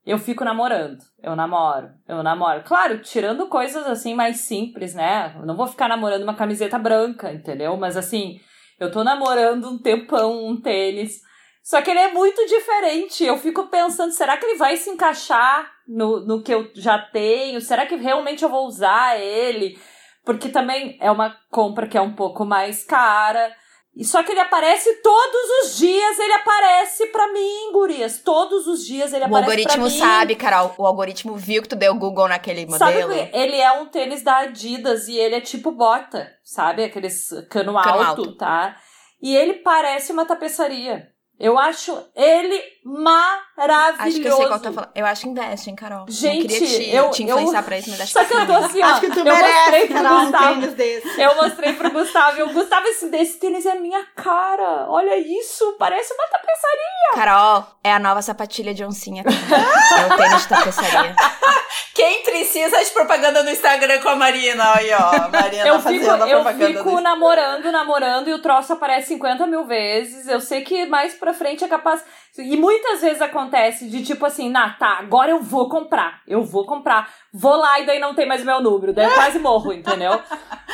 eu fico namorando. Eu namoro, eu namoro. Claro, tirando coisas assim mais simples, né? Eu não vou ficar namorando uma camiseta branca, entendeu? Mas assim, eu tô namorando um tempão, um tênis. Só que ele é muito diferente. Eu fico pensando, será que ele vai se encaixar no, no que eu já tenho? Será que realmente eu vou usar ele? Porque também é uma compra que é um pouco mais cara. E só que ele aparece todos os dias, ele aparece pra mim, gurias. Todos os dias ele aparece pra mim. O algoritmo sabe, Carol. O algoritmo viu que tu deu Google naquele modelo. Sabe, ele é um tênis da Adidas e ele é tipo bota, sabe? Aqueles cano, cano alto, alto, tá? E ele parece uma tapeçaria. Eu acho ele maravilhoso. Acho que eu sei qual tá falando. Eu acho que investe, hein, Carol. Gente, não queria te, eu, te influenciar eu, pra isso, mas acho só que, que eu tô assim, ó. Acho que tu eu merece, Carol, um tênis desse. Eu mostrei pro Gustavo. E o Gustavo, esse, desse tênis é minha cara. Olha isso, parece uma tapeçaria. Carol, é a nova sapatilha de oncinha. é o tênis de tapeçaria. Quem precisa de propaganda no Instagram com a Marina? Aí, ó. Marina eu fazendo fico, a propaganda. Eu fico namorando, namorando, e o troço aparece 50 mil vezes. Eu sei que mais pra frente é capaz. E muitas vezes acontece de tipo assim, nah, tá, agora eu vou comprar. Eu vou comprar. Vou lá e daí não tem mais meu número. Daí eu quase morro, entendeu?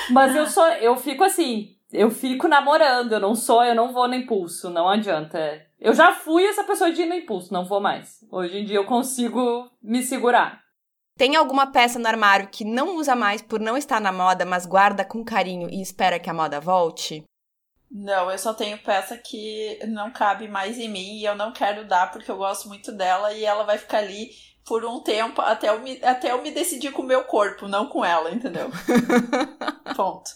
Mas eu sou. Eu fico assim. Eu fico namorando, eu não sou, eu não vou no impulso, não adianta. Eu já fui essa pessoa de ir no impulso, não vou mais. Hoje em dia eu consigo me segurar. Tem alguma peça no armário que não usa mais por não estar na moda, mas guarda com carinho e espera que a moda volte? Não, eu só tenho peça que não cabe mais em mim e eu não quero dar porque eu gosto muito dela e ela vai ficar ali por um tempo até eu me, até eu me decidir com o meu corpo, não com ela, entendeu? Ponto.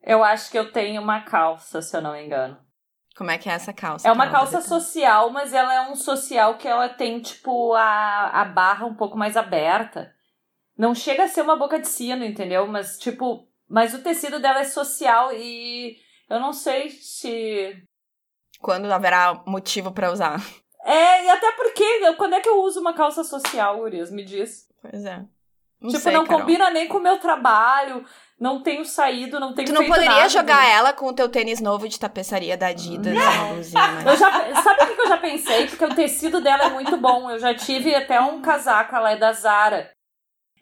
Eu acho que eu tenho uma calça, se eu não me engano. Como é que é essa calça? É uma calça social, mas ela é um social que ela tem, tipo, a, a barra um pouco mais aberta. Não chega a ser uma boca de sino, entendeu? Mas, tipo, mas o tecido dela é social e eu não sei se. Quando haverá motivo para usar. É, e até porque, quando é que eu uso uma calça social, Gurias? Me diz. Pois é. Não tipo, sei, não Carol. combina nem com o meu trabalho, não tenho saído, não tenho Tu não poderia nada, jogar ela com o teu tênis novo de tapeçaria da Adidas, não. Né? eu já, sabe o que eu já pensei? Porque o tecido dela é muito bom. Eu já tive até um casaco, ela é da Zara.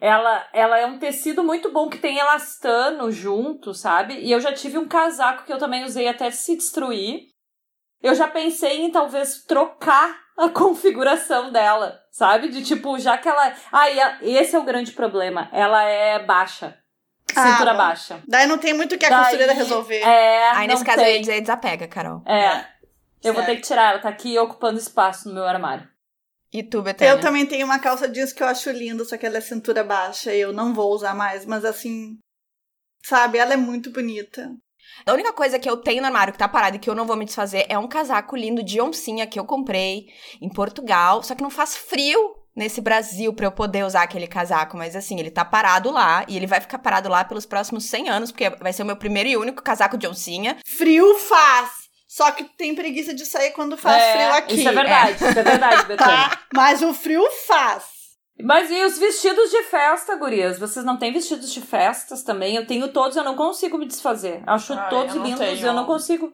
Ela, ela é um tecido muito bom que tem elastano junto, sabe? E eu já tive um casaco que eu também usei até se destruir. Eu já pensei em talvez trocar a configuração dela, sabe? De tipo, já que ela. Ah, e esse é o grande problema. Ela é baixa. Ah, cintura ah, baixa. Daí não tem muito o que a Daí, costureira resolver. É, Aí nesse caso tem. eu ia dizer desapega, Carol. É. é. Eu certo. vou ter que tirar, ela tá aqui ocupando espaço no meu armário. E tu, Betânia? Eu também tenho uma calça jeans que eu acho linda, só que ela é cintura baixa e eu não vou usar mais, mas assim, sabe, ela é muito bonita. A única coisa que eu tenho no armário que tá parado e que eu não vou me desfazer é um casaco lindo de oncinha que eu comprei em Portugal, só que não faz frio nesse Brasil para eu poder usar aquele casaco, mas assim, ele tá parado lá e ele vai ficar parado lá pelos próximos 100 anos, porque vai ser o meu primeiro e único casaco de oncinha. Frio faz! Só que tem preguiça de sair quando faz é, frio aqui. Isso é verdade, é. isso é verdade, Tá? Mas o frio faz. Mas e os vestidos de festa, gurias? Vocês não têm vestidos de festas também? Eu tenho todos, eu não consigo me desfazer. Acho Ai, todos eu lindos, tenho. eu não consigo.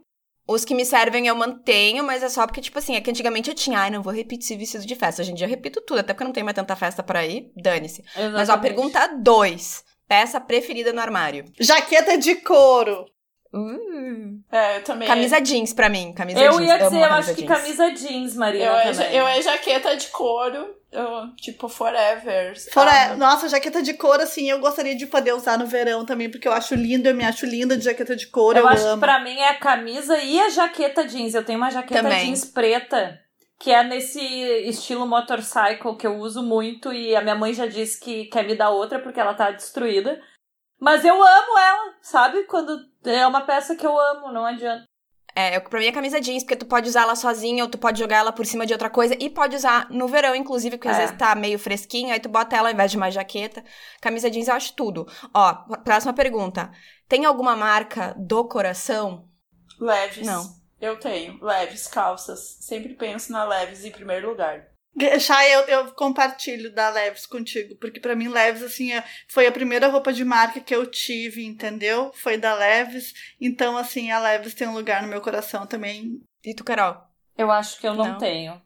Os que me servem eu mantenho, mas é só porque, tipo assim, é que antigamente eu tinha, ai, não vou repetir vestido de festa. Hoje em dia eu repito tudo, até porque eu não tenho mais tanta festa para ir, dane-se. Mas ó, pergunta dois. Peça preferida no armário. Jaqueta de couro. Uh. É, eu também. Camisa jeans pra mim. Camisa eu jeans. ia dizer, eu acho jeans. que camisa jeans, Maria. Eu, é, eu é jaqueta de couro. Eu, tipo, forever. forever. Nossa, jaqueta de couro, assim, eu gostaria de poder usar no verão também, porque eu acho lindo, eu me acho linda de jaqueta de couro. Eu, eu acho amo. que pra mim é a camisa e a jaqueta jeans. Eu tenho uma jaqueta também. jeans preta que é nesse estilo motorcycle que eu uso muito e a minha mãe já disse que quer me dar outra porque ela tá destruída. Mas eu amo ela, sabe? Quando é uma peça que eu amo, não adianta. É, pra mim é camisa jeans, porque tu pode usar ela sozinha ou tu pode jogar ela por cima de outra coisa e pode usar no verão, inclusive, porque é. às vezes tá meio fresquinho, aí tu bota ela ao invés de uma jaqueta. Camisa jeans eu acho tudo. Ó, próxima pergunta. Tem alguma marca do coração? Leves. Não. Eu tenho. Leves, calças. Sempre penso na Leves em primeiro lugar. Chay, eu, eu compartilho da Leves contigo, porque para mim Leves, assim, é, foi a primeira roupa de marca que eu tive, entendeu? Foi da Leves, então, assim, a Leves tem um lugar no meu coração também. E tu, Carol? Eu acho que eu não, não. tenho.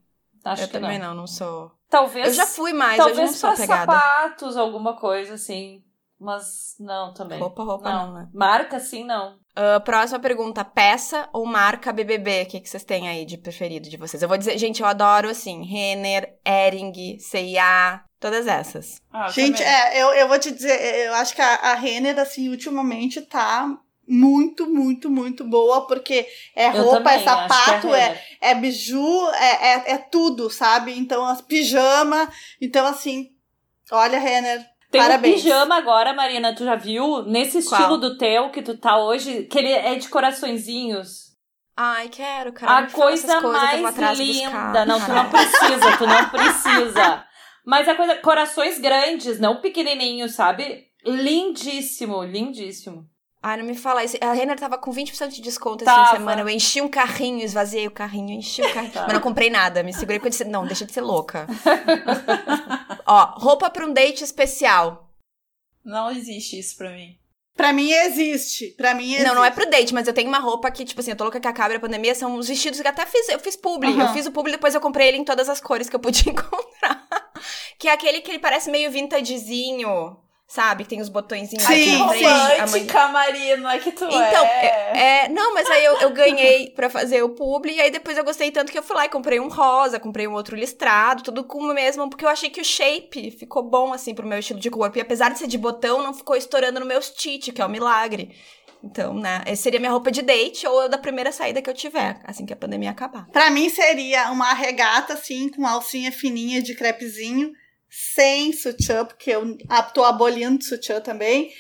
Acho eu que também não. não, não sou. Talvez. Eu já fui mais, talvez hoje não sou pegada. sapatos, alguma coisa assim. Mas não também. Roupa, roupa não, não né? Marca, sim, não. Uh, próxima pergunta: peça ou marca BBB? O que, que vocês têm aí de preferido de vocês? Eu vou dizer, gente, eu adoro assim: Renner, Ering, CIA, todas essas. Ah, gente, é, eu, eu vou te dizer, eu acho que a, a Renner, assim, ultimamente tá muito, muito, muito boa, porque é roupa, é sapato, é, é, é biju, é, é, é tudo, sabe? Então, as pijama. Então, assim, olha, Renner, tem Parabéns. um pijama agora, Marina, tu já viu? Nesse estilo Qual? do teu que tu tá hoje, que ele é de coraçõezinhos. Ai, quero, cara. A coisa mais linda. Não, tu não precisa, tu não precisa. Mas a coisa, corações grandes, não pequenininhos, sabe? Lindíssimo, lindíssimo. Ai, não me fala isso. A Renner tava com 20% de desconto essa assim, semana. Eu enchi um carrinho, esvaziei o carrinho, enchi o carrinho. Tá. Mas não comprei nada. Me segurei porque eu disse, não, deixa de ser louca. Ó, roupa pra um date especial. Não existe isso pra mim. Pra mim existe. Pra mim existe. Não, não é pro date, mas eu tenho uma roupa que, tipo assim, eu tô louca que acabe a pandemia. São os vestidos que até fiz. Eu fiz publi. Uhum. Eu fiz o publi, depois eu comprei ele em todas as cores que eu podia encontrar. que é aquele que ele parece meio vintagezinho. Sabe? Tem os botõezinhos Sim, aqui na frente. Romântica, não é que tu então, é. é. Não, mas aí eu, eu ganhei pra fazer o publi, e aí depois eu gostei tanto que eu fui lá e comprei um rosa, comprei um outro listrado, tudo com o mesmo, porque eu achei que o shape ficou bom, assim, pro meu estilo de corpo. E apesar de ser de botão, não ficou estourando no meu tite, que é um milagre. Então, né, essa seria minha roupa de date ou da primeira saída que eu tiver, assim que a pandemia acabar. Pra mim seria uma regata, assim, com alcinha fininha de crepezinho, sem sutiã, porque eu tô abolindo sutiã também.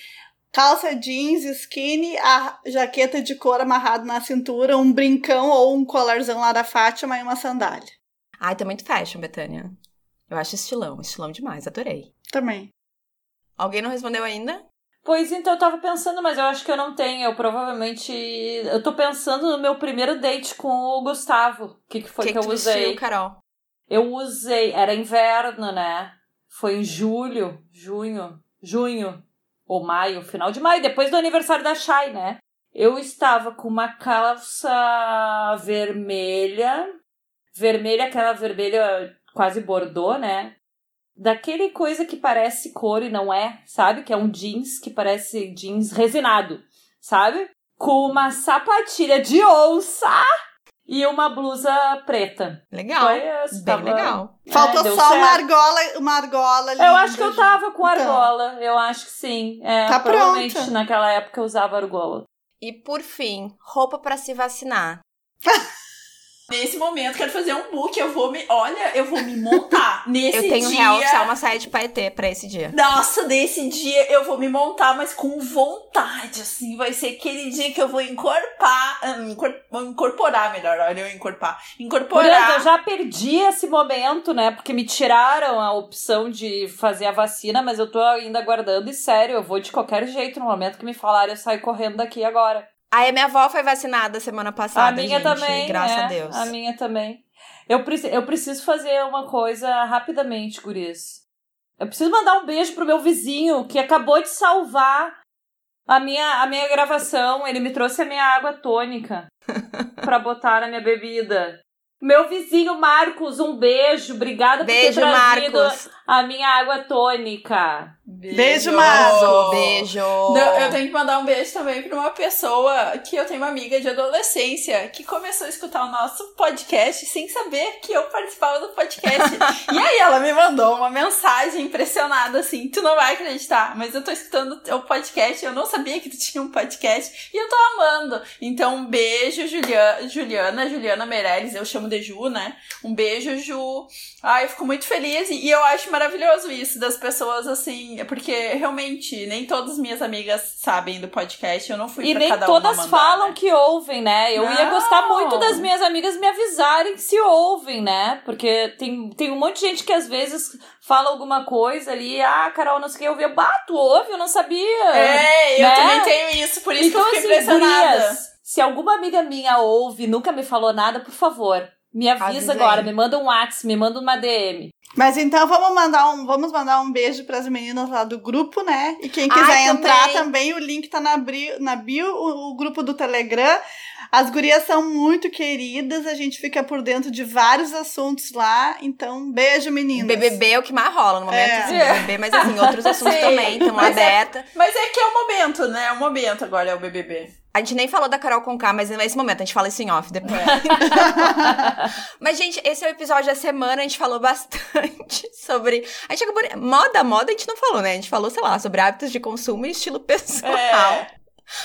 Calça jeans, skinny, a jaqueta de couro amarrado na cintura, um brincão ou um colarzão lá da Fátima e uma sandália. Ai, tá muito fashion, Betânia. Eu acho estilão, estilão demais, adorei. Também. Alguém não respondeu ainda? Pois então, eu tava pensando, mas eu acho que eu não tenho. Eu provavelmente. Eu tô pensando no meu primeiro date com o Gustavo. O que, que foi que, que, que eu usei? Vestiu, Carol? Eu usei, era inverno, né? Foi em julho, junho, junho ou maio, final de maio, depois do aniversário da Shai, né? Eu estava com uma calça vermelha, vermelha, aquela vermelha quase bordô, né? Daquele coisa que parece cor e não é, sabe? Que é um jeans que parece jeans resinado, sabe? Com uma sapatilha de onça e uma blusa preta. Legal. Foi, Bem tava... legal. É, Faltou só certo. uma argola, uma argola Eu acho que eu tava com argola. Então. Eu acho que sim. É, tá provavelmente pronta. naquela época eu usava argola. E por fim, roupa para se vacinar. Nesse momento, quero fazer um book. Eu vou me. Olha, eu vou me montar. Nesse eu tenho dia. real oficial uma saia de paetê pra esse dia. Nossa, nesse dia eu vou me montar, mas com vontade, assim. Vai ser aquele dia que eu vou encorpar. Hum, incorporar, melhor. Olha, eu encorpar. Incorporar. eu já perdi esse momento, né? Porque me tiraram a opção de fazer a vacina, mas eu tô ainda aguardando. E sério, eu vou de qualquer jeito no momento que me falarem, eu saio correndo daqui agora. Aí a minha avó foi vacinada semana passada. A minha gente, também. Graças é, a Deus. A minha também. Eu, preci eu preciso fazer uma coisa rapidamente, Guris. Eu preciso mandar um beijo pro meu vizinho que acabou de salvar a minha, a minha gravação. Ele me trouxe a minha água tônica para botar na minha bebida. Meu vizinho Marcos, um beijo. Obrigada beijo, por ter trazido Marcos. a minha água tônica. Beijo, beijo Marcos. Beijo. Não, eu tenho que mandar um beijo também para uma pessoa que eu tenho uma amiga de adolescência que começou a escutar o nosso podcast sem saber que eu participava do podcast. e aí ela me mandou uma mensagem impressionada assim: tu não vai acreditar, mas eu tô escutando o podcast, eu não sabia que tu tinha um podcast e eu tô amando. Então, um beijo, Juliana, Juliana, Juliana Meirelles, eu chamo de Ju, né? Um beijo, Ju. Ai, eu fico muito feliz e eu acho maravilhoso isso das pessoas assim, porque realmente nem todas minhas amigas sabem do podcast, eu não fui E nem todas mandar, falam né? que ouvem, né? Eu não. ia gostar muito das minhas amigas me avisarem se ouvem, né? Porque tem, tem um monte de gente que às vezes fala alguma coisa ali, ah, Carol, não sei o que, eu vi, tu ouve? Eu não sabia. É, eu né? também tenho isso, por isso então, que eu fiquei assim, impressionada. Gurias, se alguma amiga minha ouve e nunca me falou nada, por favor, me avisa Avisei. agora, me manda um WhatsApp, me manda uma DM. Mas então vamos mandar um, vamos mandar um beijo para as meninas lá do grupo, né? E quem quiser Ai, entrar também. também, o link tá na, bri- na bio, o, o grupo do Telegram. As gurias são muito queridas, a gente fica por dentro de vários assuntos lá. Então, beijo, meninas. BBB é o que mais rola no momento, É. assim, BBB, mas assim, outros assuntos Sim, também estão é- abertos. Mas é que é o momento, né? É o momento agora, é o BBB. A gente nem falou da Carol Conká, mas nesse momento a gente fala isso em off depois. mas, gente, esse é o episódio da semana, a gente falou bastante sobre. A gente acabou. Moda, moda a gente não falou, né? A gente falou, sei lá, sobre hábitos de consumo e estilo pessoal. É.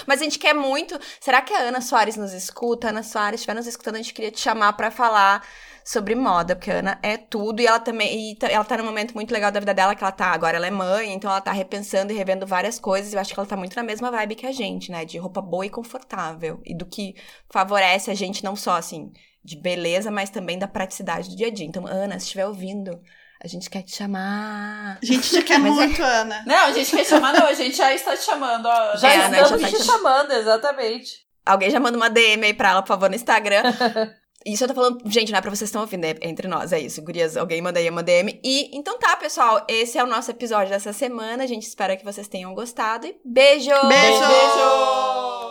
Mas a gente quer muito. Será que a Ana Soares nos escuta? Ana Soares, estiver nos escutando, a gente queria te chamar pra falar sobre moda, porque a Ana é tudo e ela também. E ela tá num momento muito legal da vida dela, que ela tá. Agora ela é mãe, então ela tá repensando e revendo várias coisas. E eu acho que ela tá muito na mesma vibe que a gente, né? De roupa boa e confortável. E do que favorece a gente, não só assim, de beleza, mas também da praticidade do dia a dia. Então, Ana, se estiver ouvindo. A gente quer te chamar. A gente te quer Mas é- muito, Ana. Não, a gente quer chamar, não, a gente já está te chamando, ó. Já É, né, estamos já tá te te- chamando, exatamente. Alguém já manda uma DM aí pra ela, por favor, no Instagram. Isso eu tô falando, gente, não é pra vocês que estão ouvindo, é entre nós, é isso. Gurias, alguém manda aí uma DM. E então tá, pessoal, esse é o nosso episódio dessa semana. A gente espera que vocês tenham gostado e beijo! Beijo! Beijo!